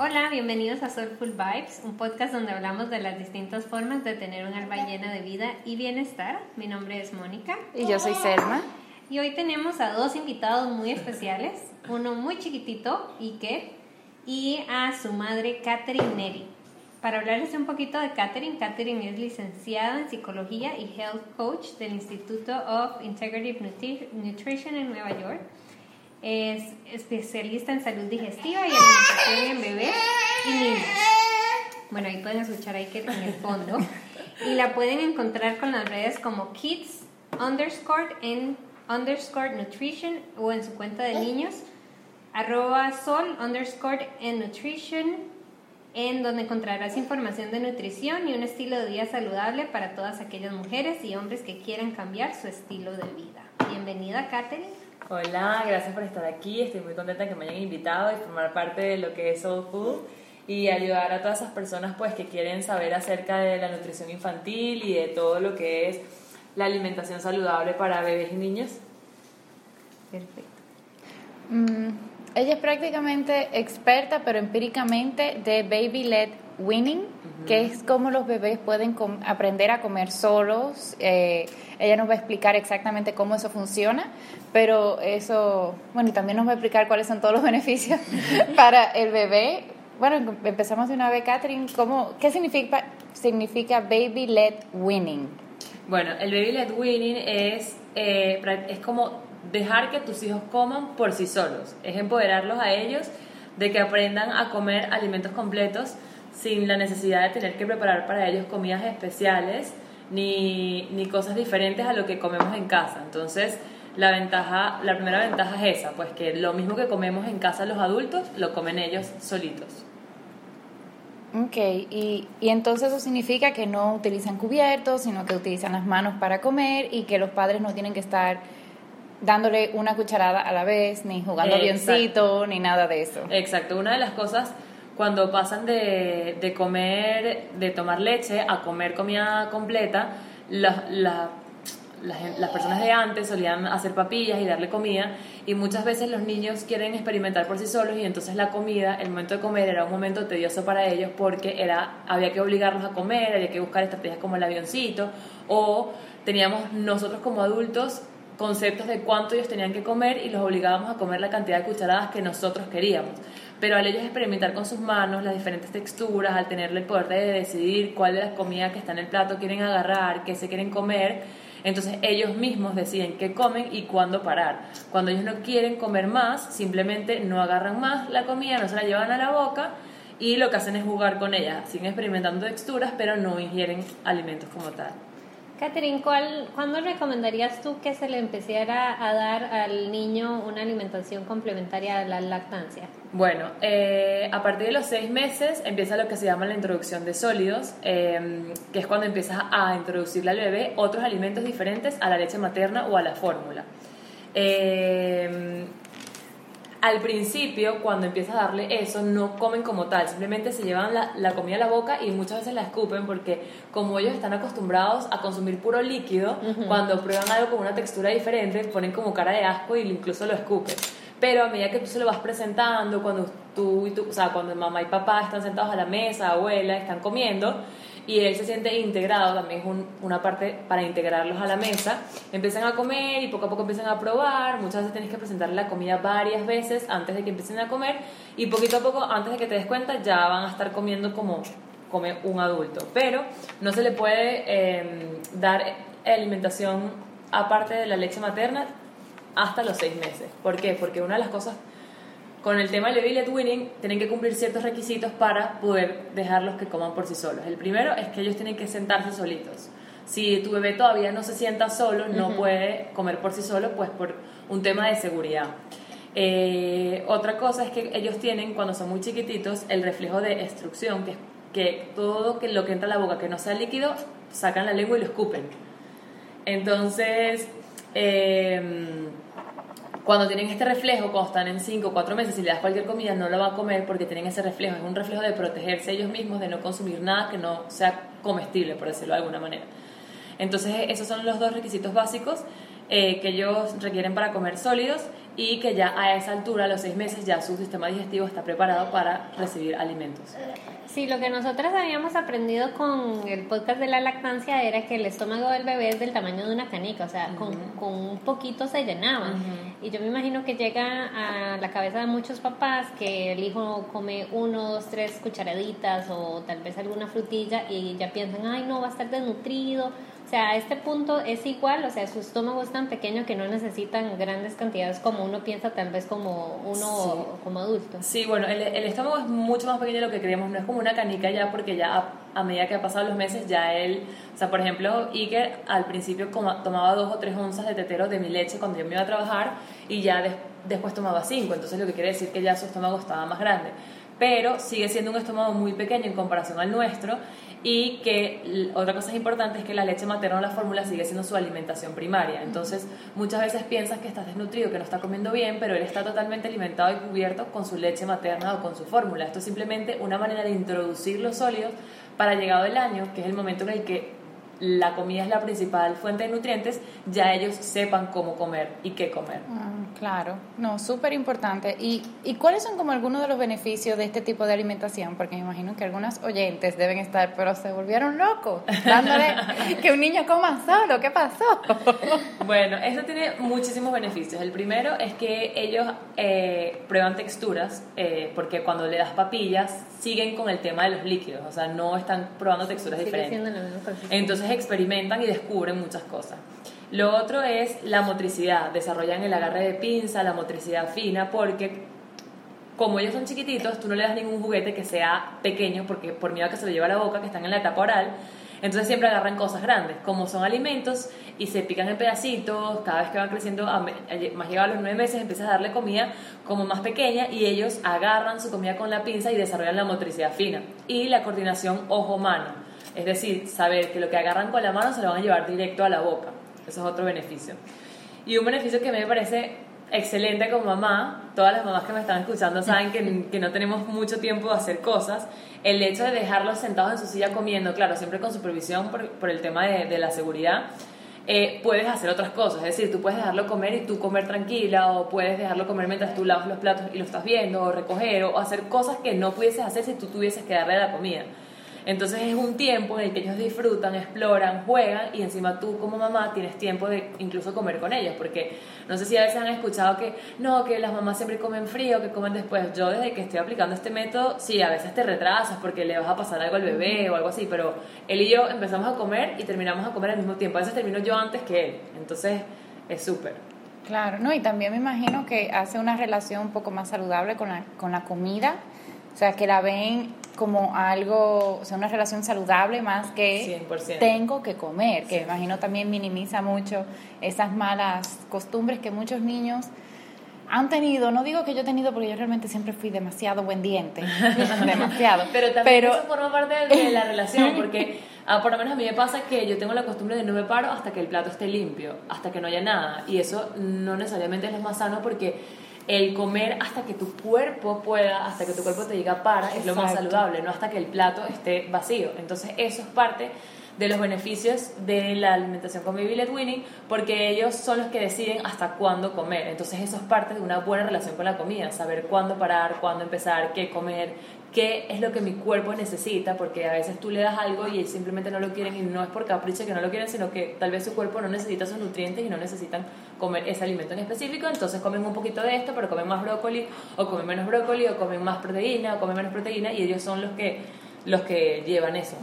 Hola, bienvenidos a Soulful Vibes, un podcast donde hablamos de las distintas formas de tener un alma llena de vida y bienestar. Mi nombre es Mónica. Y yo soy Selma. Y hoy tenemos a dos invitados muy especiales, uno muy chiquitito, Ike, y a su madre, Catherine Neri. Para hablarles un poquito de Catherine, Catherine es licenciada en Psicología y Health Coach del Instituto of Integrative Nutrition en Nueva York es especialista en salud digestiva y alimentación en bebés y niños. Bueno, ahí pueden escuchar ahí que en el fondo. Y la pueden encontrar con las redes como kids underscore en underscore nutrition o en su cuenta de niños arroba sol underscore en nutrition en donde encontrarás información de nutrición y un estilo de vida saludable para todas aquellas mujeres y hombres que quieran cambiar su estilo de vida. Bienvenida, Katherine. Hola, gracias por estar aquí. Estoy muy contenta que me hayan invitado y formar parte de lo que es Soul Food y ayudar a todas esas personas pues que quieren saber acerca de la nutrición infantil y de todo lo que es la alimentación saludable para bebés y niños. Perfecto. Mm, ella es prácticamente experta, pero empíricamente, de Baby Led Winning, que es cómo los bebés pueden aprender a comer solos. Eh, ella nos va a explicar exactamente cómo eso funciona, pero eso, bueno, y también nos va a explicar cuáles son todos los beneficios para el bebé. Bueno, empezamos de una vez, Catherine, ¿cómo, ¿qué significa, significa Baby Led Winning? Bueno, el Baby Led Winning es, eh, es como dejar que tus hijos coman por sí solos, es empoderarlos a ellos de que aprendan a comer alimentos completos sin la necesidad de tener que preparar para ellos comidas especiales ni, ni cosas diferentes a lo que comemos en casa. Entonces, la ventaja, la primera ventaja es esa, pues que lo mismo que comemos en casa los adultos, lo comen ellos solitos. Ok, y, y, entonces eso significa que no utilizan cubiertos, sino que utilizan las manos para comer y que los padres no tienen que estar dándole una cucharada a la vez, ni jugando avioncito, ni nada de eso. Exacto, una de las cosas cuando pasan de, de comer, de tomar leche a comer comida completa, las, personas de antes solían hacer papillas y darle comida y muchas veces los niños quieren experimentar por sí solos y entonces la comida, el momento de comer era un momento tedioso para ellos porque era, había que obligarlos a comer, había que buscar estrategias como el avioncito o teníamos nosotros como adultos conceptos de cuánto ellos tenían que comer y los obligábamos a comer la cantidad de cucharadas que nosotros queríamos. Pero al ellos experimentar con sus manos las diferentes texturas, al tenerle el poder de decidir cuál de las comidas que está en el plato quieren agarrar, qué se quieren comer, entonces ellos mismos deciden qué comen y cuándo parar. Cuando ellos no quieren comer más, simplemente no agarran más la comida, no se la llevan a la boca y lo que hacen es jugar con ella. Siguen experimentando texturas, pero no ingieren alimentos como tal. Catherine, ¿cuándo recomendarías tú que se le empezara a dar al niño una alimentación complementaria a la lactancia? Bueno, eh, a partir de los seis meses empieza lo que se llama la introducción de sólidos, em, que es cuando empiezas a introducirle al bebé otros alimentos diferentes a la leche materna o a la fórmula. Eh, al principio, cuando empiezas a darle eso, no comen como tal, simplemente se llevan la, comida a la boca y muchas veces la escupen porque como ellos están acostumbrados a consumir puro líquido, cuando prueban algo con una textura diferente, ponen como cara de asco y incluso lo escupen. Pero a medida que tú se lo vas presentando, cuando tú y tú, o sea, cuando mamá y papá están sentados a la mesa, abuela, están comiendo, y él se siente integrado, también es una parte para integrarlos a la mesa. Empiezan a comer y poco a poco empiezan a probar, muchas veces tienes que presentarle la comida varias veces antes de que empiecen a comer y poquito a poco, antes de que te des cuenta, ya van a estar comiendo como come un adulto. Pero no se le puede em, dar alimentación aparte de la leche materna hasta los seis meses. ¿Por qué? Porque una de las cosas con el tema del baby led winning tienen que cumplir ciertos requisitos para poder dejarlos que coman por sí solos. El primero es que ellos tienen que sentarse solitos. Si tu bebé todavía no se sienta solo, no puede comer por sí solo, pues por un tema de seguridad. Eh, otra cosa es que ellos tienen, cuando son muy chiquititos, el reflejo de extrucción, que es que todo que lo que entra a la boca que no sea líquido, sacan la lengua y lo escupen. Entonces, eh, cuando tienen este reflejo, cuando están en 5 o 4 meses, si le das cualquier comida, no lo va a comer porque tienen ese reflejo. Es un reflejo de protegerse ellos mismos, de no consumir nada que no sea comestible, por decirlo de alguna manera. Entonces, esos son los dos requisitos básicos. eh, que ellos requieren para comer sólidos y que ya a esa altura, a los seis meses, ya su sistema digestivo está preparado para recibir alimentos. Sí, lo que nosotras habíamos aprendido con el podcast de la lactancia era que el estómago del bebé es del tamaño de una canica, o sea, con, con, un poquito se llenaba. Y yo me imagino que llega a la cabeza de muchos papás que el hijo come uno, dos, tres cucharaditas o tal vez alguna frutilla y ya piensan, ay, no, va a estar desnutrido o sea, a este punto es igual, o sea, su estómago es tan pequeño que no necesitan grandes cantidades como uno piensa tal vez como uno como adulto. Sí, bueno, el, el, estómago es mucho más pequeño de lo que creemos, no es como una canica ya porque ya a, medida que ha pasado los meses ya él, o sea, por ejemplo, Iker al principio tomaba dos o tres onzas de tetero de mi leche cuando yo me iba a trabajar y ya después tomaba cinco, entonces lo que quiere decir que ya su estómago estaba más grande pero sigue siendo un estómago muy pequeño en comparación al nuestro y que otra cosa importante es que la leche materna o la fórmula sigue siendo su alimentación primaria. Entonces, muchas veces piensas que estás desnutrido, que no está comiendo bien, pero él está totalmente alimentado y cubierto con su leche materna o con su fórmula. Esto es simplemente una manera de introducir los sólidos para llegado el año, que es el momento en el que la comida es la principal fuente de nutrientes, ya ellos sepan cómo comer y qué comer. Ah, claro, no, súper importante. ¿Y, ¿Y cuáles son como algunos de los beneficios de este tipo de alimentación? Porque me imagino que algunas oyentes deben estar, pero se volvieron locos, dándole que un niño coma solo, ¿qué pasó? bueno, esto tiene muchísimos beneficios. El primero es que ellos eh, prueban texturas, eh, porque cuando le das papillas siguen con el tema de los líquidos, o sea, no están probando texturas diferentes. Entonces experimentan y descubren muchas cosas. Lo otro es la motricidad, desarrollan el agarre de pinza, la motricidad fina, porque como ellos son chiquititos, tú no le das ningún juguete que sea pequeño, porque por miedo a que se lo lleve a la boca, que están en la etapa oral, entonces siempre agarran cosas grandes, como son alimentos y se pican en pedacitos, cada vez que van creciendo, más llegado a los nueve meses, empiezas a darle comida como más pequeña y ellos agarran su comida con la pinza y desarrollan la motricidad fina y la coordinación ojo-mano es decir, saber que lo que agarran con la mano se lo van a llevar directo a la boca. Eso es otro beneficio. Y un beneficio que me parece excelente como mamá, todas las mamás que me están escuchando saben que, que, no tenemos mucho tiempo de hacer cosas, el hecho de dejarlos sentados en su silla comiendo, claro, siempre con supervisión por, por el tema de, de la seguridad, eh, puedes hacer otras cosas, es decir, tú puedes dejarlo comer y tú comer tranquila, o puedes dejarlo comer mientras tú lavas los platos y lo estás viendo, o recoger, o hacer cosas que no pudieses hacer si tú tuvieses que darle la comida. Entonces es un tiempo en el que ellos disfrutan, exploran, juegan y encima tú como mamá tienes tiempo de incluso comer con ellos, porque no sé si a veces han escuchado que no, que las mamás siempre comen frío, que comen después. Yo desde que estoy aplicando este método, sí, a veces te retrasas porque le vas a pasar algo al bebé o algo así, pero él y yo empezamos a comer y terminamos a comer al mismo tiempo. A veces termino yo antes que él, entonces es súper. Claro, no, y también me imagino que hace una relación un poco más saludable con la, con la comida, o sea, que la ven como algo, o sea, una relación saludable más que tengo que comer, que imagino también minimiza mucho esas malas costumbres que muchos niños han tenido, no digo que yo he tenido porque yo realmente siempre fui demasiado buen diente, demasiado. Pero también eso forma parte de la relación, porque ah, por lo menos a mí me pasa que yo tengo la costumbre de no me paro hasta que el plato esté limpio, hasta que no haya nada, y eso no necesariamente es lo más sano porque el comer hasta que tu cuerpo pueda, hasta que tu cuerpo te diga para, es lo más saludable, no hasta que el plato esté vacío. Entonces eso es parte de los beneficios de la alimentación con Baby Led Winning, porque ellos son los que deciden hasta cuándo comer. Entonces eso es parte de una buena relación con la comida, saber cuándo parar, cuándo empezar, qué comer, qué es lo que mi cuerpo necesita, porque a veces tú le das algo y simplemente no lo quieren y no es por capricho que no lo quieren, sino que tal vez su cuerpo no necesita esos nutrientes y no necesitan comer ese alimento en específico, entonces comen un poquito de esto, pero comen más brócoli o comen menos brócoli o comen más proteína o comen menos proteína y ellos son los que, los que llevan eso.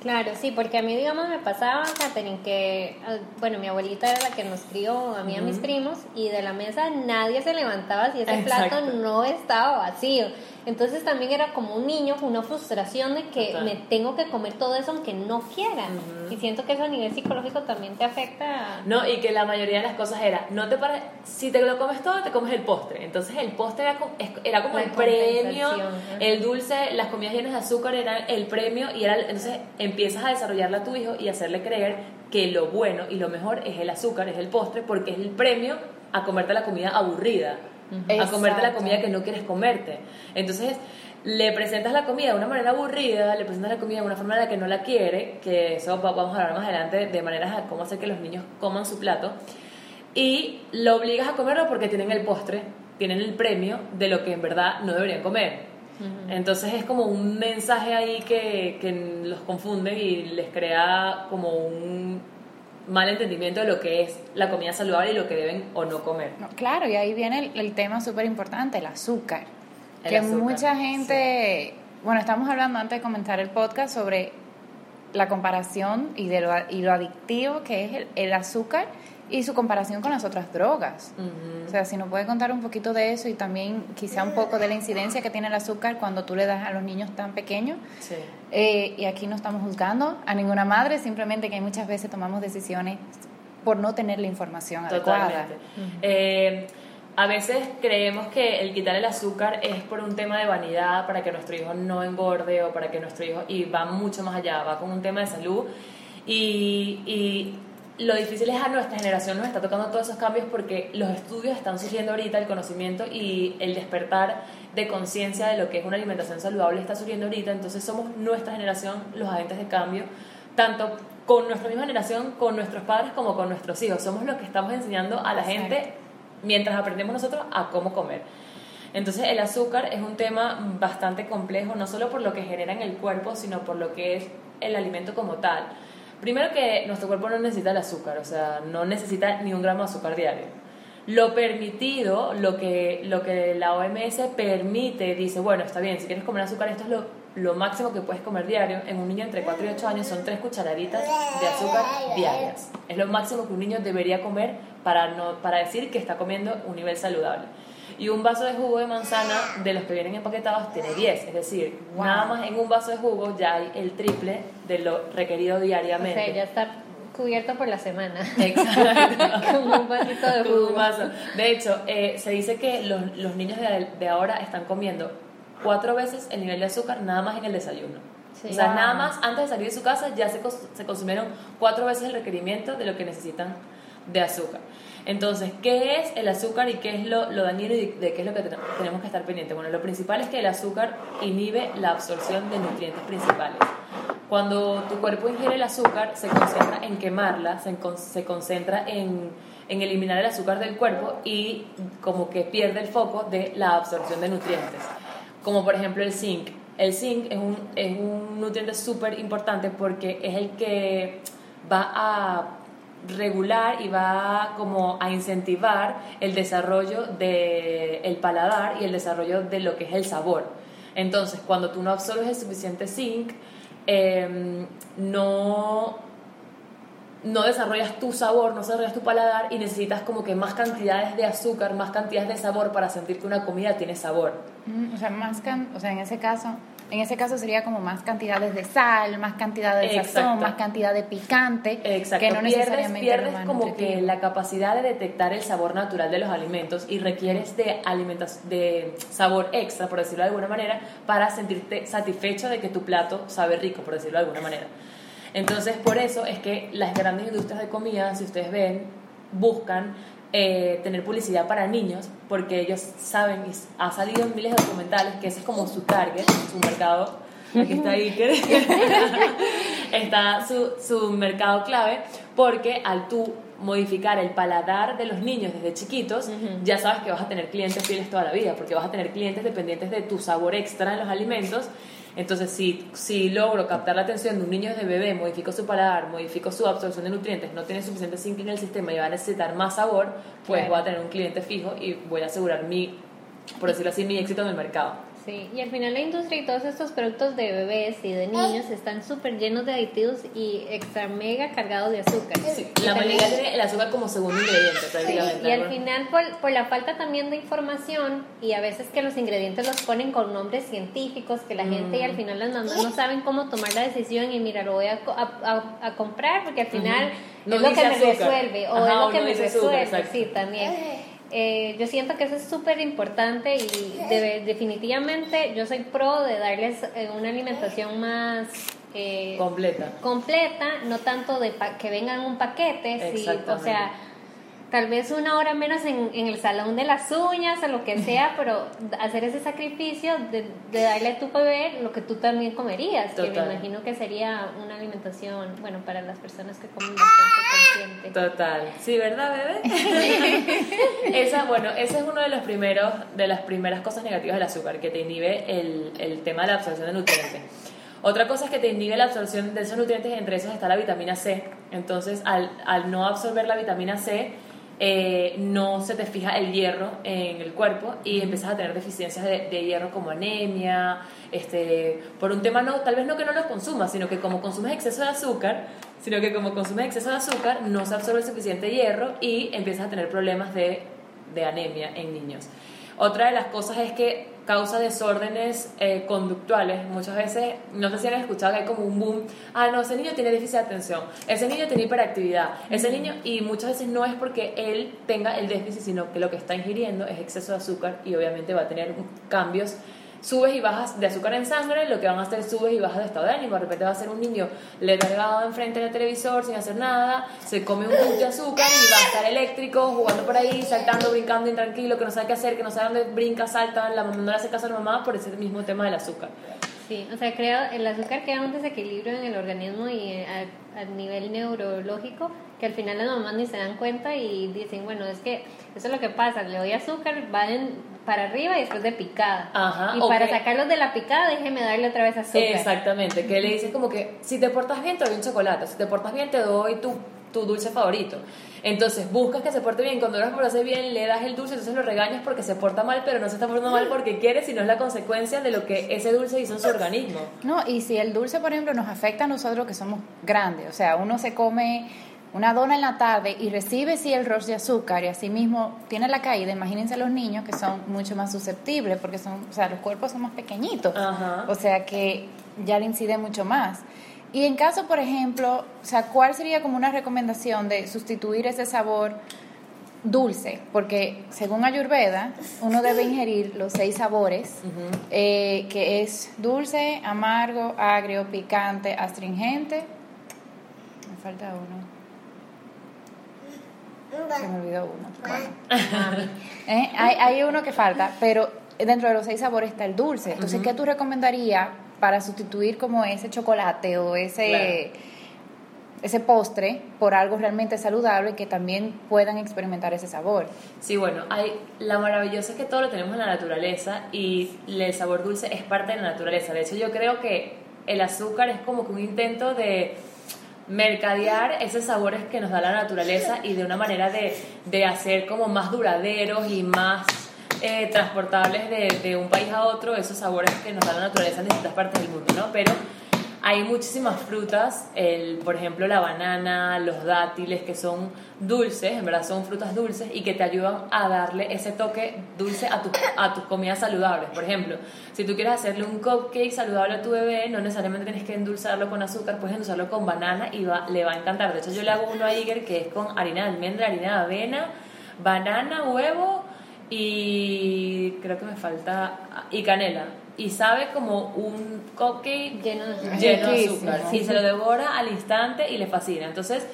Claro, sí, porque a mí, digamos, me pasaba, Catherine, que, ah, bueno, mi abuelita era la que nos crió a mí y a mis primos, y de la mesa nadie se levantaba si ese plato no estaba vacío. Entonces también era como un niño con una frustración de que me tengo que comer todo eso aunque no quiera. Y siento que eso a nivel psicológico también te afecta. No, y que la mayoría de las cosas era, no te para, si te lo comes todo, te comes el postre. Entonces el postre era como, era como el premio, el dulce, las comidas llenas de azúcar eran el premio y era, entonces empiezas a desarrollarle a tu hijo y hacerle creer que lo bueno y lo mejor es el azúcar, es el postre, porque es el premio a comerte la comida aburrida a comerte la comida que no quieres comerte. Entonces, le presentas la comida de una manera aburrida, le presentas la comida de una forma en la que no la quiere, que eso va- vamos a hablar más adelante de maneras de cómo hacer que los niños coman su plato, y lo obligas a comerlo porque tienen el postre, tienen el premio de lo que en verdad no deberían comer. Entonces es como un mensaje ahí que, que los confunde y les crea como un mal entendimiento de lo que es la comida saludable y lo que deben o no comer. No, claro, y ahí viene el, el tema súper importante, el azúcar. El que azúcar, mucha gente, bueno, estamos hablando antes de comenzar el podcast sobre la comparación y, de lo, y lo adictivo que es el, el azúcar y su comparación con las otras drogas. O sea, si nos puede contar un poquito de eso y también quizá un poco de la incidencia que tiene el azúcar cuando tú le das a los niños tan pequeños. Sí. Eh, y aquí no estamos juzgando a ninguna madre, simplemente que muchas veces tomamos decisiones por no tener la información adecuada. Totalmente. Eh, a veces creemos que el quitar el azúcar es por un tema de vanidad, para que nuestro hijo no engorde o para que nuestro hijo... Y va mucho más allá, va con un tema de salud. Y, y lo difícil es a nuestra generación nos está tocando todos esos cambios porque los estudios están surgiendo ahorita, el conocimiento y el despertar de conciencia de lo que es una alimentación saludable está surgiendo ahorita. Entonces somos nuestra generación los agentes de cambio, tanto con nuestra misma generación, con nuestros padres como con nuestros hijos. Somos los que estamos enseñando a la gente mientras aprendemos nosotros a cómo comer. Entonces el azúcar es un tema bastante complejo, no solo por lo que genera en el cuerpo, sino por lo que es el alimento como tal. Primero que nuestro cuerpo no necesita el azúcar, o sea, no necesita ni un gramo de azúcar diario. Lo permitido, lo que, lo que la OMS permite, dice, bueno, está bien, si quieres comer azúcar, esto es lo, máximo que puedes comer diario. En un niño entre 4 y 8 años son 3 cucharaditas de azúcar diarias. Es lo máximo que un niño debería comer para, no, para decir que está comiendo un nivel saludable. Y un vaso de jugo de manzana de los que vienen empaquetados tiene 10, es decir, Wow. nada más en un vaso de jugo ya hay el triple de lo requerido O diariamente. sea, ya está cubierto por la semana. Exacto. Como un vasito de Con un jugo. vaso. De hecho, eh, se dice que los, los niños de, de ahora están comiendo cuatro veces el nivel de azúcar nada más en el desayuno. Sí. O sea, Wow. nada más antes de salir de su casa ya se consumieron cuatro veces el requerimiento de lo que necesitan de azúcar. Entonces, ¿qué es el azúcar y qué es lo, lo dañino y de qué es lo que ten- tenemos que estar pendientes? Bueno, lo principal es que el azúcar inhibe la absorción de nutrientes principales. Cuando tu cuerpo ingiere el azúcar, se concentra en quemarla, se, se concentra en, en eliminar el azúcar del cuerpo y como que pierde el foco de la absorción de nutrientes. Como por ejemplo el zinc. El zinc es un, es un nutriente súper importante porque es el que va a regular y va como a incentivar el desarrollo del el paladar y el desarrollo de lo que es el sabor. Entonces, cuando tú no absorbes el suficiente zinc, em, no, no desarrollas tu sabor, no desarrollas tu paladar y necesitas como que más cantidades de azúcar, más cantidades de sabor para sentir que una comida tiene sabor. Mm, O sea, más can- o sea, en ese caso, en ese caso sería como más cantidades de sal, más cantidad de Exacto. sazón, más cantidad de picante, Exacto, que no pierdes, necesariamente pierdes como que la capacidad de detectar el sabor natural de los alimentos y requieres de de sabor extra, por decirlo de alguna manera, para sentirte satisfecho de que tu plato sabe rico, por decirlo de alguna manera. Entonces, por eso es que las grandes industrias de comida, si ustedes ven, buscan eh, tener publicidad para niños porque ellos saben, y ha salido en miles de documentales que ese es como su target, su mercado. Aquí está Iker. está su, su mercado clave porque al tú modificar el paladar de los niños desde chiquitos, ya sabes que vas a tener clientes fieles toda la vida, porque vas a tener clientes dependientes de tu sabor extra en los alimentos. Entonces, si, si logro captar la atención de un niño desde bebé, modifico su paladar, modifico su absorción de nutrientes, no tiene suficiente zinc en el sistema y va a necesitar más sabor, pues Claro. voy a tener un cliente fijo y voy a asegurar mi, por decirlo así, mi éxito en el mercado. Sí, y al final la industria y todos estos productos de bebés y de niños están súper llenos de aditivos y extra mega cargados de azúcar. Sí, la mayoría tiene el azúcar como segundo ingrediente, prácticamente. Y al final, por, por la falta también de información y a veces que los ingredientes los ponen con nombres científicos, que la gente y al final las mamás no saben cómo tomar la decisión y mira, lo voy a, co- a, a- a comprar porque al final No es lo que me resuelve o Ajá, es lo que no me azúcar, resuelve, sí, también. Eh, yo siento que eso es súper importante y debe- definitivamente yo soy pro de darles eh, una alimentación más... eh, Completa. completa, no tanto de pa- que vengan un paquete, sí, o sea, tal vez una hora menos en, en, el salón de las uñas o lo que sea, pero hacer ese sacrificio de, de, darle a tu bebé lo que tú también comerías, que me imagino que sería una alimentación, bueno, para las personas que comen bastante consciente. Total. Sí, ¿verdad, bebé? esa, bueno, ese es uno de los primeros, de las primeras cosas negativas del azúcar, que te inhibe el, el tema de la absorción de nutrientes. Otra cosa es que te inhibe la absorción de esos nutrientes, entre esos está la vitamina C. Entonces, al, al no absorber la vitamina C, eh, no se te fija el hierro en el cuerpo y empiezas a tener deficiencias de, hierro como anemia, este, por un tema no, tal vez no que no los consumas, sino que como consumes exceso de azúcar, sino que como consumes exceso de azúcar no se absorbe el suficiente hierro y empiezas a tener problemas de, de anemia en niños. Otra de las cosas es que causa desórdenes eh, conductuales. Muchas veces, no sé si han escuchado que hay como un boom, ah, no, ese niño tiene déficit de atención, ese niño tiene hiperactividad, ese niño, y muchas veces no es porque él tenga el déficit, sino que lo que está ingiriendo es exceso de azúcar y obviamente va a tener cambios subes y bajas de azúcar en sangre, lo que van a hacer subes y bajas de estado de ánimo. De repente va a ser un niño letargado enfrente del televisor sin hacer nada, se come un poco de azúcar y va a estar eléctrico, jugando por ahí, saltando, brincando, intranquilo, que no sabe qué hacer, que no sabe dónde brinca, salta, la mamá no le hace caso a la mamá por ese mismo tema del azúcar. Sí, o sea, creo el azúcar crea un desequilibrio en el organismo y eh, a, a, nivel neurológico que al final las mamás ni se dan cuenta y dicen, bueno, es que eso es lo que pasa, le doy azúcar, van para arriba y después de picada. Ajá, y para sacarlos de la picada, déjeme darle otra vez azúcar. Exactamente, que le dices como que si te portas bien te doy un chocolate, si te portas bien te doy tu, tu dulce favorito. Entonces buscas que se porte bien, cuando lo hace bien le das el dulce, entonces lo regañas porque se porta mal, pero no se está portando mal porque quiere, sino es la consecuencia de lo que ese dulce hizo en su organismo. No, y si el dulce, por ejemplo, nos afecta a nosotros que somos grandes, o sea, uno se come una dona en la tarde y recibe sí el rush de azúcar y así mismo tiene la caída, imagínense los niños que son mucho más susceptibles porque son, o sea, los cuerpos son más pequeñitos, o sea que ya le incide mucho más. Y en caso, por ejemplo, o sea, ¿cuál sería como una recomendación de sustituir ese sabor dulce? Porque según Ayurveda, uno debe ingerir los seis sabores, eh, que es dulce, amargo, agrio, picante, astringente. Me falta uno. Se me olvidó uno. Eh, hay, hay uno que falta, pero dentro de los seis sabores está el dulce. Entonces, ¿qué tú recomendarías para sustituir como ese chocolate o ese, ese postre por algo realmente saludable que también puedan experimentar ese sabor. Sí, bueno, hay, la maravillosa es que todo lo tenemos en la naturaleza y el sabor dulce es parte de la naturaleza. De hecho, yo creo que el azúcar es como que un intento de mercadear esos sabores que nos da la naturaleza y de una manera de, de hacer como más duraderos y más eh, transportables de, de, un país a otro esos sabores que nos da la naturaleza en distintas partes del mundo, ¿no? Pero hay muchísimas frutas, el, por ejemplo la banana, los dátiles, que son dulces, en verdad son frutas dulces y que te ayudan a darle ese toque dulce a, tu, a tus comidas saludables. Por ejemplo, si tú quieres hacerle un cupcake saludable a tu bebé, no necesariamente tienes que endulzarlo con azúcar, puedes endulzarlo con banana y va, le va a encantar. De hecho, yo le hago uno a Iger que es con harina de almendra, harina de avena, banana, huevo y creo que me falta y canela y sabe como un cupcake lleno de azúcar, y se lo devora al instante y le fascina. Entonces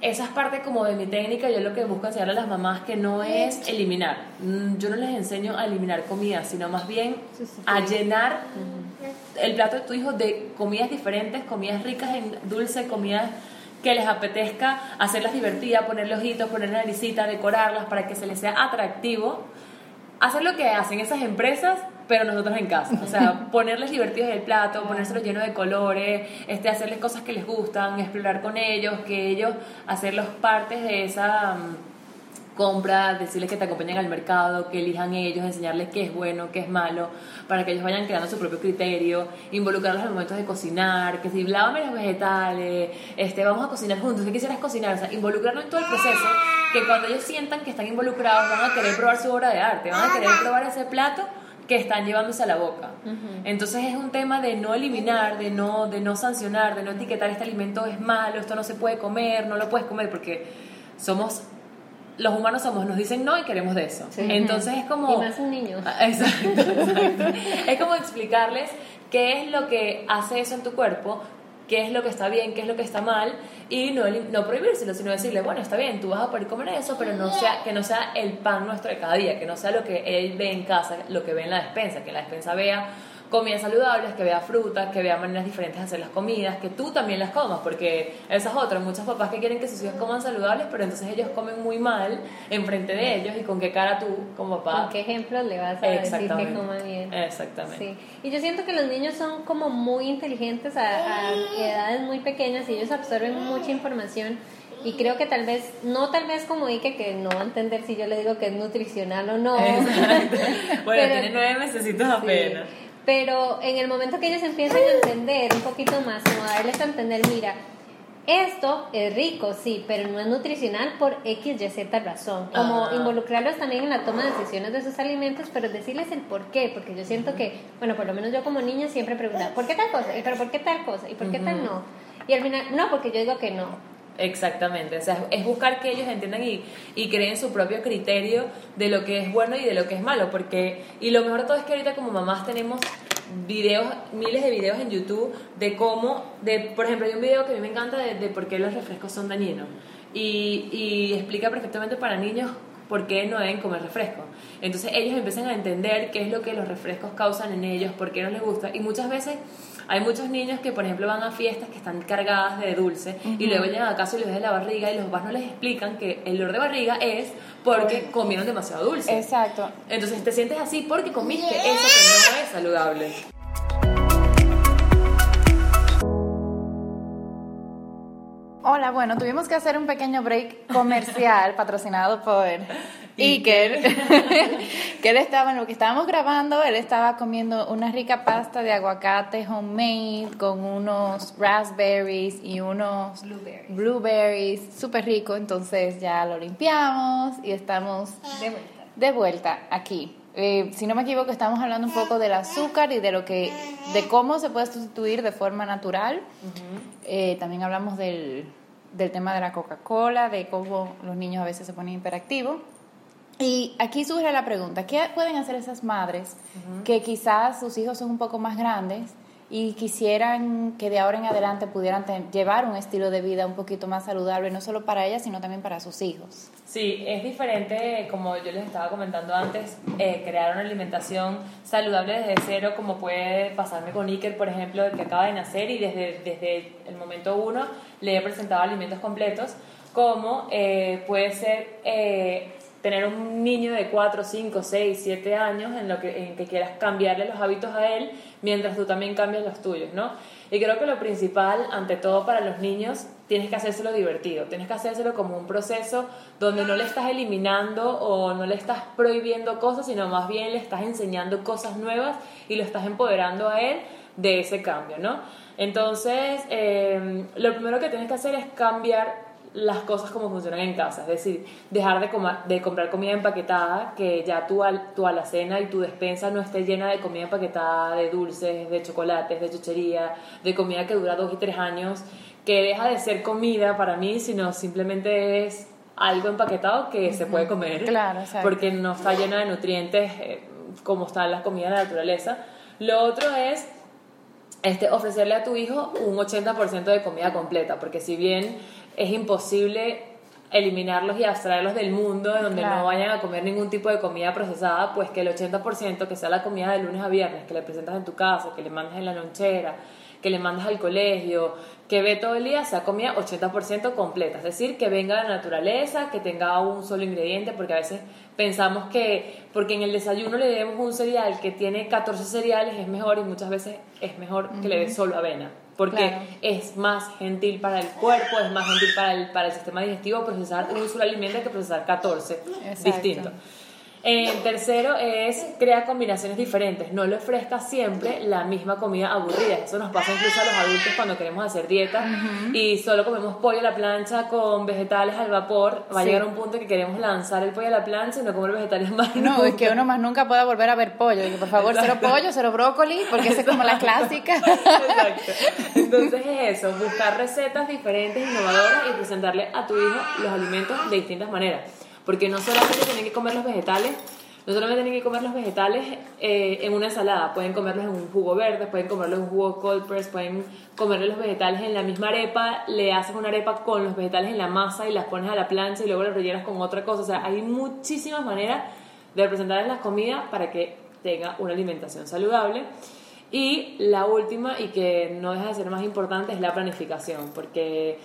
esa es parte como de mi técnica. Yo lo que busco enseñarle a las mamás que no es eliminar. Mm, yo no les enseño a eliminar comida sino más bien a llenar el plato de tu hijo de comidas diferentes comidas ricas en dulce comidas que les apetezca hacerlas divertidas, ponerle ojitos, ponerle naricita, decorarlas para que se les sea atractivo. Hacer lo que hacen esas empresas, pero nosotros en casa. O sea, ponerles divertidos el plato, ponérselo lleno de colores, este, hacerles cosas que les gustan, explorar con ellos, que ellos, hacerlos partes de esa mm, compra, decirles que te acompañen al mercado, que elijan ellos, enseñarles qué es bueno, qué es malo, para que ellos vayan creando su propio criterio, involucrarlos en momentos de cocinar, que si lávame los vegetales, este, vamos a cocinar juntos, ¿qué quisieras cocinar? O sea, involucrarlos en todo el proceso, que cuando ellos sientan que están involucrados van a querer probar su obra de arte, van a querer probar ese plato que están llevándose a la boca. Entonces es un tema de no eliminar, de no, de no sancionar, de no etiquetar este alimento es malo, esto no se puede comer, no lo puedes comer, porque somos los humanos somos, nos dicen no y queremos de eso. Entonces es como... Y más un niño. Ah, exacto, exacto. es como explicarles qué es lo que hace eso en tu cuerpo, qué es lo que está bien, qué es lo que está mal y no, no prohibírselo, sino decirle, bueno, está bien, tú vas a poder comer eso, pero no sea, que no sea el pan nuestro de cada día, que no sea lo que él ve en casa, lo que ve en la despensa, que la despensa vea comidas saludables, que vea frutas, que vea maneras diferentes de hacer las comidas, que tú también las comas, porque esas otras, muchos papás que quieren que sus hijos coman saludables, pero entonces ellos comen muy mal enfrente de ellos y con qué cara tú como papá. ¿Con qué ejemplos le vas a decir que coman bien? Exactamente. Sí. Y yo siento que los niños son como muy inteligentes a, a edades muy pequeñas y ellos absorben mucha información y creo que tal vez, no tal vez como Ike, que no va a entender si yo le digo que es nutricional o no. bueno, tiene nueve meses apenas. Pero en el momento que ellos empiezan a entender un poquito más, como darles a entender, mira, esto es rico, sí, pero no es nutricional por X, Y, Z razón. Como ah. involucrarlos también en la toma de decisiones de sus alimentos, pero decirles el por qué, porque yo siento que, bueno, por lo menos yo como niña siempre preguntaba, ¿por qué tal cosa? ¿Y pero por qué tal cosa? ¿Y por qué tal no? Y al final, no, porque yo digo que no. Exactamente, o sea, es buscar que ellos entiendan y, y, creen su propio criterio de lo que es bueno y de lo que es malo, porque, y lo mejor de todo es que ahorita como mamás tenemos videos, miles de videos en YouTube de cómo, de, por ejemplo, hay un video que a mí me encanta de, de por qué los refrescos son dañinos y, y explica perfectamente para niños por qué no deben comer refresco. Entonces ellos empiezan a entender qué es lo que los refrescos causan en ellos, por qué no les gusta, y muchas veces hay muchos niños que, por ejemplo, van a fiestas que están cargadas de dulce y luego llegan a casa y les de la barriga y los papás no les explican que el dolor de barriga es porque comieron demasiado dulce. Exacto. Entonces te sientes así porque comiste eso que no es saludable. Hola, bueno, tuvimos que hacer un pequeño break comercial patrocinado por Iker, que él estaba en lo que estábamos grabando, él estaba comiendo una rica pasta de aguacate homemade con unos raspberries y unos blueberries, blueberries súper rico, entonces ya lo limpiamos y estamos de vuelta, de vuelta aquí. Eh, si no me equivoco, estamos hablando un poco del azúcar y de lo que, de cómo se puede sustituir de forma natural. Eh, también hablamos del, del tema de la Coca-Cola, de cómo los niños a veces se ponen hiperactivos. Y aquí surge la pregunta, ¿qué pueden hacer esas madres que quizás sus hijos son un poco más grandes y quisieran que de ahora en adelante pudieran llevar un estilo de vida un poquito más saludable, no solo para ellas, sino también para sus hijos? Sí, es diferente, como yo les estaba comentando antes, eh, crear una alimentación saludable desde cero, como puede pasarme con Iker, por ejemplo, que acaba de nacer y desde, desde el momento uno le he presentado alimentos completos, como eh, puede ser... Eh, tener un niño de 4, 5, 6, 7 años en, lo que, en que quieras cambiarle los hábitos a él mientras tú también cambias los tuyos, ¿no? Y creo que lo principal, ante todo para los niños, tienes que hacérselo divertido, tienes que hacérselo como un proceso donde no le estás eliminando o no le estás prohibiendo cosas, sino más bien le estás enseñando cosas nuevas y lo estás empoderando a él de ese cambio, ¿no? Entonces, eh, lo primero que tienes que hacer es cambiar las cosas como funcionan en casa, es decir, dejar de, de comprar comida empaquetada, que ya tu, al tu alacena y tu despensa no esté llena de comida empaquetada, de dulces, de chocolates, de chuchería, de comida que dura dos y tres años, que deja de ser comida para mí, sino simplemente es algo empaquetado que se puede comer, claro, porque no está llena de nutrientes eh, como están las comidas de la naturaleza. Lo otro es este, ofrecerle a tu hijo un 80% de comida completa, porque si bien es imposible eliminarlos y abstraerlos del mundo, de donde no vayan a comer ningún tipo de comida procesada, pues que el 80% que sea la comida de lunes a viernes, que le presentas en tu casa, que le mandas en la lonchera, que le mandas al colegio, que ve todo el día, sea comida 80% completa, es decir, que venga de la naturaleza, que tenga un solo ingrediente, porque a veces pensamos que porque en el desayuno le demos un cereal que tiene 14 cereales es mejor y muchas veces es mejor que le des solo avena porque es más gentil para el cuerpo, es más gentil para el, para el sistema digestivo procesar un solo alimento que procesar 14 distintos. El tercero es crear combinaciones diferentes. No le ofrezcas siempre la misma comida aburrida. Eso nos pasa incluso a los adultos cuando queremos hacer dieta y solo comemos pollo a la plancha con vegetales al vapor. Va a llegar un punto que queremos lanzar el pollo a la plancha y no comer vegetales más. No, es que uno más nunca pueda volver a ver pollo. por favor, cero pollo, cero brócoli, porque esa es como la clásica. Exacto. Entonces es eso, buscar recetas diferentes, innovadoras y presentarle a tu hijo los alimentos de distintas maneras porque no solamente tienen que comer los vegetales, no solamente tienen que comer los vegetales eh, en una ensalada, pueden comerlos en un jugo verde, pueden comerlos en un jugo cold press, pueden comerle los vegetales en la misma arepa, le haces una arepa con los vegetales en la masa y las pones a la plancha y luego las rellenas con otra cosa. O sea, hay muchísimas maneras de representar las comidas para que tenga una alimentación saludable. Y la última, y que no deja de ser más importante, es la planificación, porque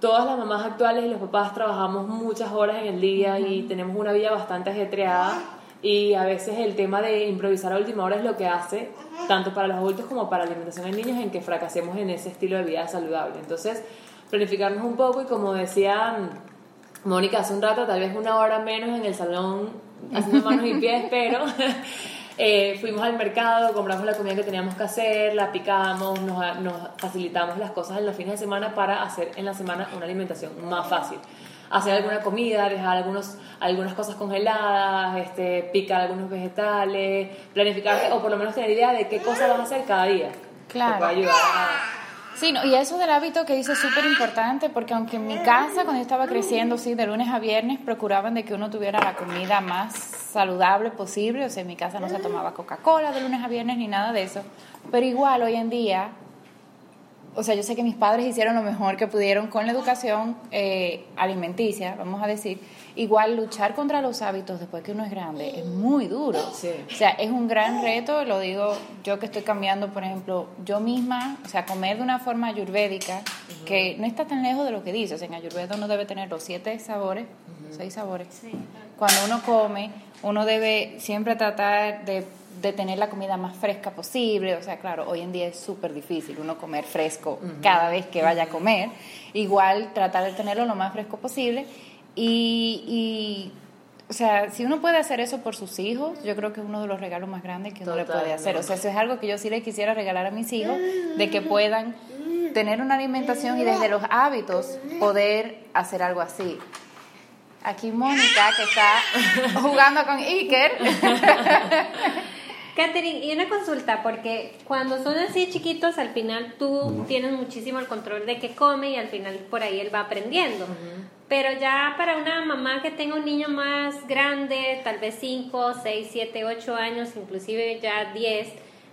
todas las mamás actuales y los papás trabajamos muchas horas en el día y tenemos una vida bastante ajetreada y a veces el tema de improvisar a última hora es lo que hace, tanto para los adultos como para la alimentación en niños, en que fracasemos en ese estilo de vida saludable. Entonces, planificarnos un poco y como decía Mónica hace un rato, tal vez una hora menos en el salón haciendo manos y pies, pero eh, fuimos al mercado, compramos la comida que teníamos que hacer, la picamos, nos, nos, facilitamos las cosas en los fines de semana para hacer en la semana una alimentación más fácil. Hacer alguna comida, dejar algunos, algunas cosas congeladas, este, picar algunos vegetales, planificar o por lo menos tener idea de qué cosas vas a hacer cada día. Claro. puede ayudar a Sí, y eso del hábito que dice es súper importante porque aunque en mi casa cuando yo estaba creciendo, sí, de lunes a viernes procuraban de que uno tuviera la comida más saludable posible, o sea, en mi casa no se tomaba Coca-Cola de lunes a viernes ni nada de eso, pero igual hoy en día o sea, yo sé que mis padres hicieron lo mejor que pudieron con la educación eh, alimenticia, vamos a decir. Igual luchar contra los hábitos después que uno es grande es muy duro. O sea, es un gran reto, lo digo yo que estoy cambiando, por ejemplo, yo misma, o sea, comer de una forma ayurvédica, que no está tan lejos de lo que dice. O sea, en ayurveda uno debe tener los siete sabores, seis sabores. Cuando uno come, uno debe siempre tratar de de tener la comida más fresca posible. O sea, claro, hoy en día es súper difícil uno comer fresco cada vez que vaya a comer. Igual tratar de tenerlo lo más fresco posible. Y, y, o sea, si uno puede hacer eso por sus hijos, yo creo que es uno de los regalos más grandes que uno le puede hacer. O sea, eso es algo que yo sí le quisiera regalar a mis hijos, de que puedan tener una alimentación y desde los hábitos poder hacer algo así. Aquí Mónica, que está jugando con Iker. Catherine, y una consulta, porque cuando son así chiquitos, al final tú tienes muchísimo el control de qué come y al final por ahí él va aprendiendo. Pero ya para una mamá que tenga un niño más grande, tal vez 5, 6, 7, 8 años, inclusive ya 10,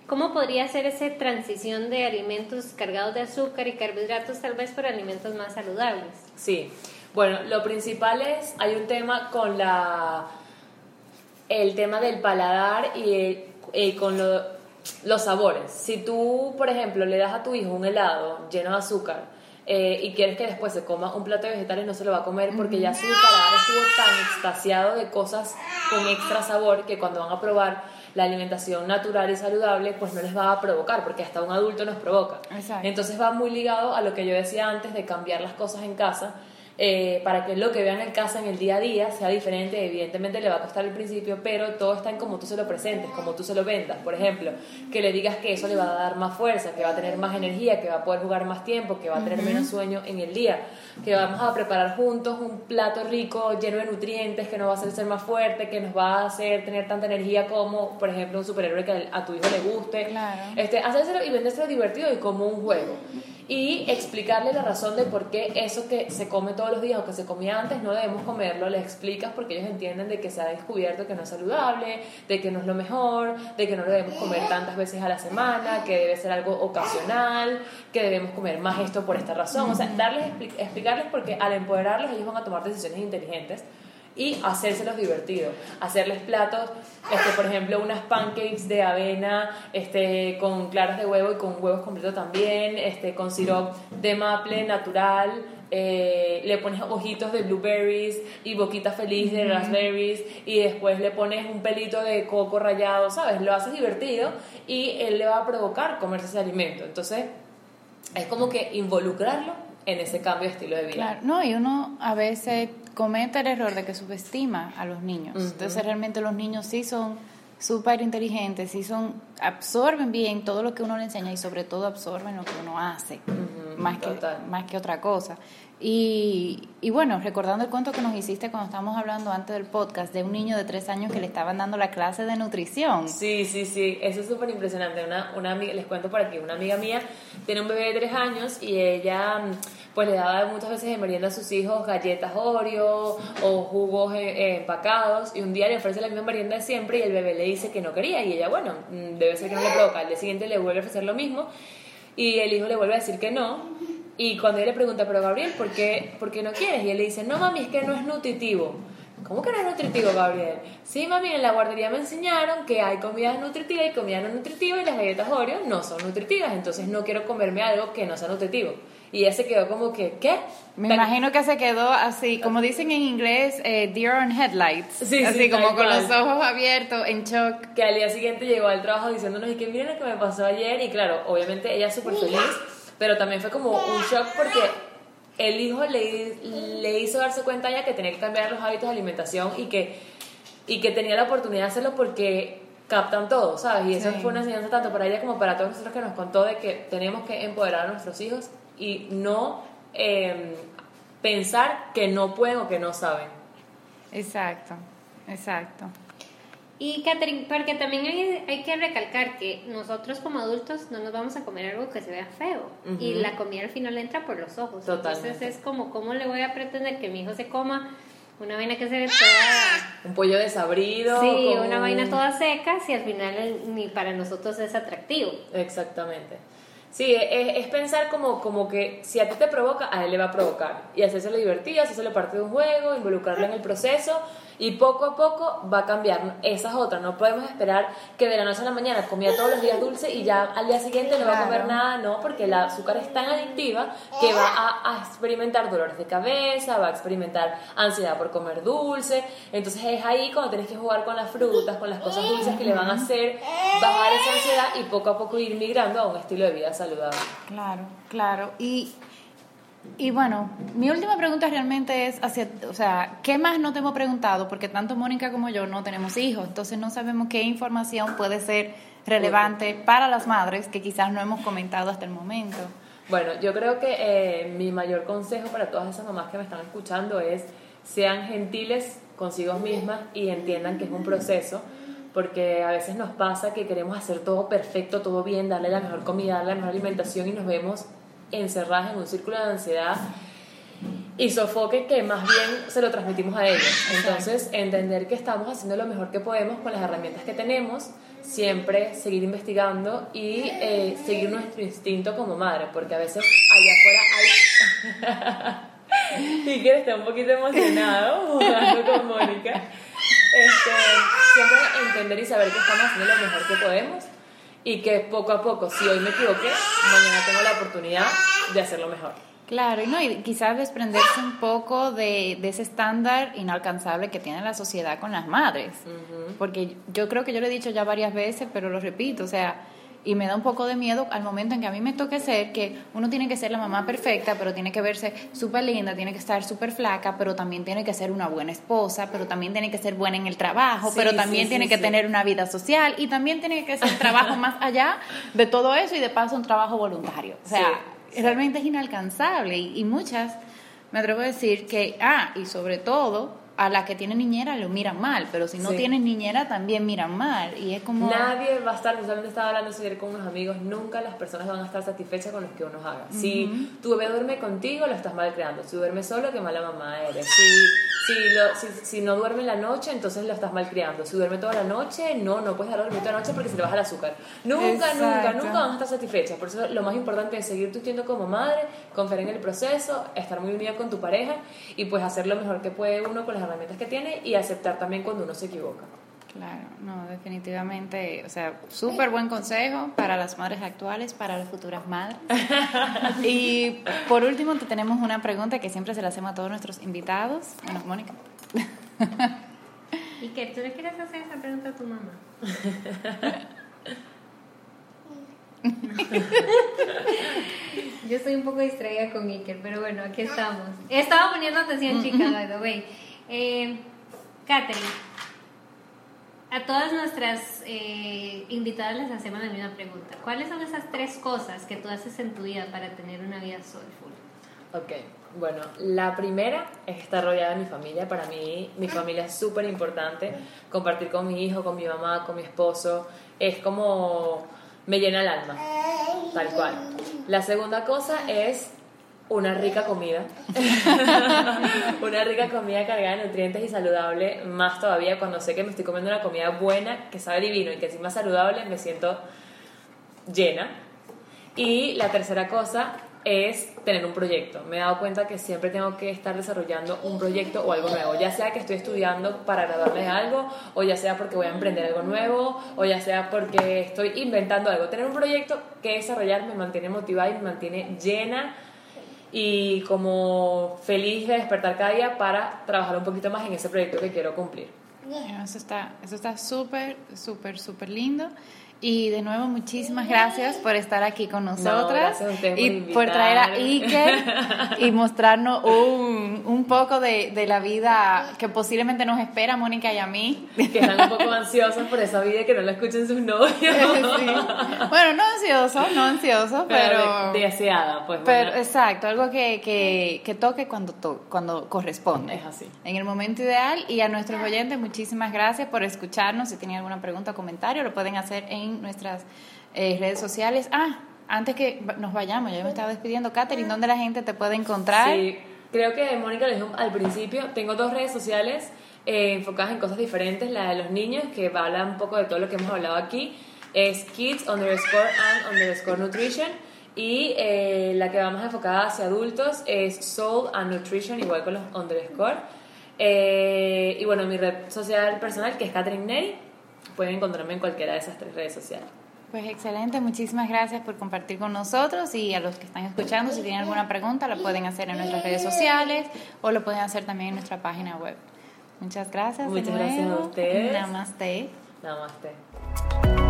¿cómo podría ser esa transición de alimentos cargados de azúcar y carbohidratos tal vez por alimentos más saludables? Sí, bueno, lo principal es, hay un tema con la el tema del paladar y eh, con los sabores. Si tú, por ejemplo, le das a tu hijo un helado lleno de azúcar eh, y quieres que después se coma un plato de vegetales, no se lo va a comer porque ya su paladar estuvo tan extasiado de cosas con extra sabor que cuando van a probar la alimentación natural y saludable, pues no les va a provocar, porque hasta un adulto nos provoca. Entonces va muy ligado a lo que yo decía antes de cambiar las cosas en casa eh, para que lo que vean en casa en el día a día sea diferente. Evidentemente le va a costar al principio, pero todo está en cómo tú se lo presentes, cómo tú se lo vendas. Por ejemplo, que le digas que eso le va a dar más fuerza, que va a tener más energía, que va a poder jugar más tiempo, que va a tener menos sueño en el día, que vamos a preparar juntos un plato rico, lleno de nutrientes, que nos va a hacer ser más fuerte, que nos va a hacer tener tanta energía como, por ejemplo, un superhéroe que a tu hijo le guste. Claro. Este, hacérselo y vendérselo divertido y como un juego y explicarle la razón de por qué eso que se come todos los días o que se comía antes no debemos comerlo, les explicas porque ellos entienden de que se ha descubierto que no es saludable, de que no es lo mejor, de que no lo debemos comer tantas veces a la semana, que debe ser algo ocasional, que debemos comer más esto por esta razón, o sea, darles explicarles porque al empoderarlos ellos van a tomar decisiones inteligentes y hacérselos divertidos, hacerles platos, este, por ejemplo, unas pancakes de avena este, con claras de huevo y con huevos completos también, este, con sirop de maple natural, eh, le pones ojitos de blueberries y boquita feliz de raspberries y después le pones un pelito de coco rallado, ¿sabes? Lo haces divertido y él le va a provocar comerse ese alimento. Entonces, es como que involucrarlo en ese cambio de estilo de vida. Claro, no, y uno a veces comete el error de que subestima a los niños. Entonces realmente los niños sí son súper inteligentes, sí son, absorben bien todo lo que uno le enseña y sobre todo absorben lo que uno hace. más, que, más que otra cosa. Y, y, bueno, recordando el cuento que nos hiciste cuando estábamos hablando antes del podcast de un niño de tres años que le estaban dando la clase de nutrición. Sí, sí, sí, eso es súper impresionante. Una, una amiga, les cuento por aquí, una amiga mía tiene un bebé de tres años y ella pues le daba muchas veces de merienda a sus hijos galletas Oreo o jugos eh, eh, empacados y un día le ofrece la misma merienda de siempre y el bebé le dice que no quería y ella, bueno, mm, debe ser que no le provoca. Al día siguiente le vuelve a ofrecer lo mismo y el hijo le vuelve a decir que no y cuando ella le pregunta, pero Gabriel, ¿por qué, ¿por qué no quieres? Y él le dice, no mami, es que no es nutritivo. ¿Cómo que no es nutritivo, Gabriel? Sí, mami, en la guardería me enseñaron que hay comida nutritiva y comida no nutritiva y las galletas Oreo no son nutritivas, entonces no quiero comerme algo que no sea nutritivo. Y ella se quedó como que, ¿qué? Me imagino que se quedó así, como dicen en inglés, eh, deer on headlights. Sí, así como con los ojos abiertos, en shock. Que al día siguiente llegó al trabajo diciéndonos, y que miren lo que me pasó ayer. Y claro, obviamente ella súper feliz pero también fue como un shock porque el hijo le, le hizo darse cuenta ya que tenía que cambiar los hábitos de alimentación y que, y que tenía la oportunidad de hacerlo porque captan todo, ¿sabes? Y eso fue una enseñanza tanto para ella como para todos nosotros que nos contó de que tenemos que empoderar a nuestros hijos y no em, pensar que no pueden o que no saben. Exacto, exacto. Y Catherine, porque también hay, hay, que recalcar que nosotros como adultos no nos vamos a comer algo que se vea feo. Y la comida al final entra por los ojos. Totalmente. Entonces es como, ¿cómo le voy a pretender que mi hijo se coma una vaina que se ve toda... Un pollo desabrido. Sí, una vaina toda seca, si al final ni para nosotros es atractivo. Exactamente. Sí, es, es, pensar como, como que si a ti te provoca, a él le va a provocar. Y hacerse divertido, hacerse parte de un juego, involucrarlo en el proceso y poco a poco va a cambiar. Esa es otra, no podemos esperar que de la noche a la mañana comía todos los días dulce y ya al día siguiente no va a comer nada, no, porque el azúcar es tan adictiva que va a, experimentar dolores de cabeza, va a experimentar ansiedad por comer dulce. Entonces es ahí cuando tienes que jugar con las frutas, con las cosas dulces que le van a hacer bajar esa ansiedad y poco a poco ir migrando a un estilo de vida saludable. Claro, claro. Y y bueno, mi última pregunta realmente es hacia, o sea, ¿qué más no te hemos preguntado? Porque tanto Mónica como yo no tenemos hijos, entonces no sabemos qué información puede ser relevante para las madres que quizás no hemos comentado hasta el momento. Bueno, yo creo que eh, mi mayor consejo para todas esas mamás que me están escuchando es sean gentiles consigo mismas y entiendan que es un proceso, porque a veces nos pasa que queremos hacer todo perfecto, todo bien, darle la mejor comida, darle la mejor alimentación y nos vemos encerradas en un círculo de ansiedad y sofoque que más bien se lo transmitimos a ellos. Entonces, entender que estamos haciendo lo mejor que podemos con las herramientas que tenemos, siempre seguir investigando y eh, seguir nuestro instinto como madre, porque a veces allá afuera hay... y que está un poquito emocionado jugando con Mónica. Este, siempre entender y saber que estamos haciendo lo mejor que podemos y que poco a poco, si hoy me equivoqué, mañana tengo la oportunidad de hacerlo mejor. Claro, y, no, y quizás desprenderse un poco de, de, ese estándar inalcanzable que tiene la sociedad con las madres. Porque yo creo que yo lo he dicho ya varias veces, pero lo repito, o sea, y me da un poco de miedo al momento en que a mí me toque ser que uno tiene que ser la mamá perfecta, pero tiene que verse súper linda, tiene que estar súper flaca, pero también tiene que ser una buena esposa, pero también tiene que ser buena en el trabajo, pero también tiene que tener una vida social y también tiene que ser trabajo más allá de todo eso y de paso un trabajo voluntario. O sea, realmente es inalcanzable y, y muchas, me atrevo a decir que, ah, y sobre todo, a la que tiene niñera lo miran mal, pero si no tienes niñera también miran mal. Y es como. Nadie va a estar, justamente estaba hablando ayer con unos amigos, nunca las personas van a estar satisfechas con lo que uno haga. Si tu bebé duerme contigo, lo estás mal creando. Si duerme solo, qué mala mamá eres. Si si, lo, si, no duerme en la noche, entonces lo estás malcriando. Si duerme toda la noche, no, no puedes dejar dormir toda la noche porque se le baja el azúcar. Nunca, nunca, nunca vas a estar satisfecha. Por eso lo más importante es seguir tu tiempo como madre, confiar en el proceso, estar muy unida con tu pareja y pues hacer lo mejor que puede uno con las herramientas que tiene y aceptar también cuando uno se equivoca. Claro, no, definitivamente, o sea, súper buen consejo para las madres actuales, para las futuras madres. y por último, te tenemos una pregunta que siempre se la hacemos a todos nuestros invitados. Bueno, Mónica. ¿Y qué? ¿Tú le quieres hacer esa pregunta a tu mamá? Yo estoy un poco distraída con Iker, pero bueno, aquí estamos. Estaba poniendo atención, chicas, by the way. Eh, Catherine, a todas nuestras eh, invitadas les hacemos la misma pregunta. ¿Cuáles son esas tres cosas que tú haces en tu vida para tener una vida soulful? Ok, bueno, la primera es estar rodeada de mi familia. Para mí, mi familia es súper importante. Compartir con mi hijo, con mi mamá, con mi esposo, es como me llena el alma, tal cual. La segunda cosa es una rica comida. una rica comida cargada de nutrientes y saludable, más todavía cuando sé que me estoy comiendo una comida buena, que sabe divino y que encima es saludable, me siento llena. Y la tercera cosa es tener un proyecto. Me he dado cuenta que siempre tengo que estar desarrollando un proyecto o algo nuevo, ya sea que estoy estudiando para graduarme de algo, o ya sea porque voy a emprender algo nuevo, o ya sea porque estoy inventando algo. Tener un proyecto que desarrollar me mantiene motivada y me mantiene llena y como feliz de despertar cada día para trabajar un poquito más en ese proyecto que quiero cumplir. Eso está eso está súper, súper, súper lindo. Y de nuevo, muchísimas gracias por estar aquí con nosotras y por traer a Iker y mostrarnos un, un poco de, de, la vida que posiblemente nos espera Mónica y a mí. Que están un poco ansiosos por esa vida que no la escuchen sus novios. Bueno, no ansiosos, no ansiosos, pero... deseada, pues. Pero, exacto, algo que, que, que toque cuando, to, cuando corresponde. Es así. En el momento ideal. Y a nuestros oyentes, muchísimas gracias por escucharnos. Si tienen alguna pregunta o comentario, lo pueden hacer en nuestras eh, redes sociales. Ah, antes que nos vayamos, ya me estaba despidiendo, Katherine, ¿dónde la gente te puede encontrar? Sí, creo que Mónica lo dijo al principio, tengo dos redes sociales eh, enfocadas en cosas diferentes, la de los niños, que habla un poco de todo lo que hemos hablado aquí, es kids underscore and underscore nutrition, y eh, la que va más enfocada hacia adultos es soul and nutrition, igual con los underscore. y bueno, mi red social personal, que es Catherine Neri, pueden encontrarme en cualquiera de esas tres redes sociales. Pues excelente, muchísimas gracias por compartir con nosotros y a los que están escuchando, si tienen alguna pregunta, la pueden hacer en nuestras redes sociales o lo pueden hacer también en nuestra página web. Muchas gracias. Muchas gracias a ustedes. Namaste. Namaste.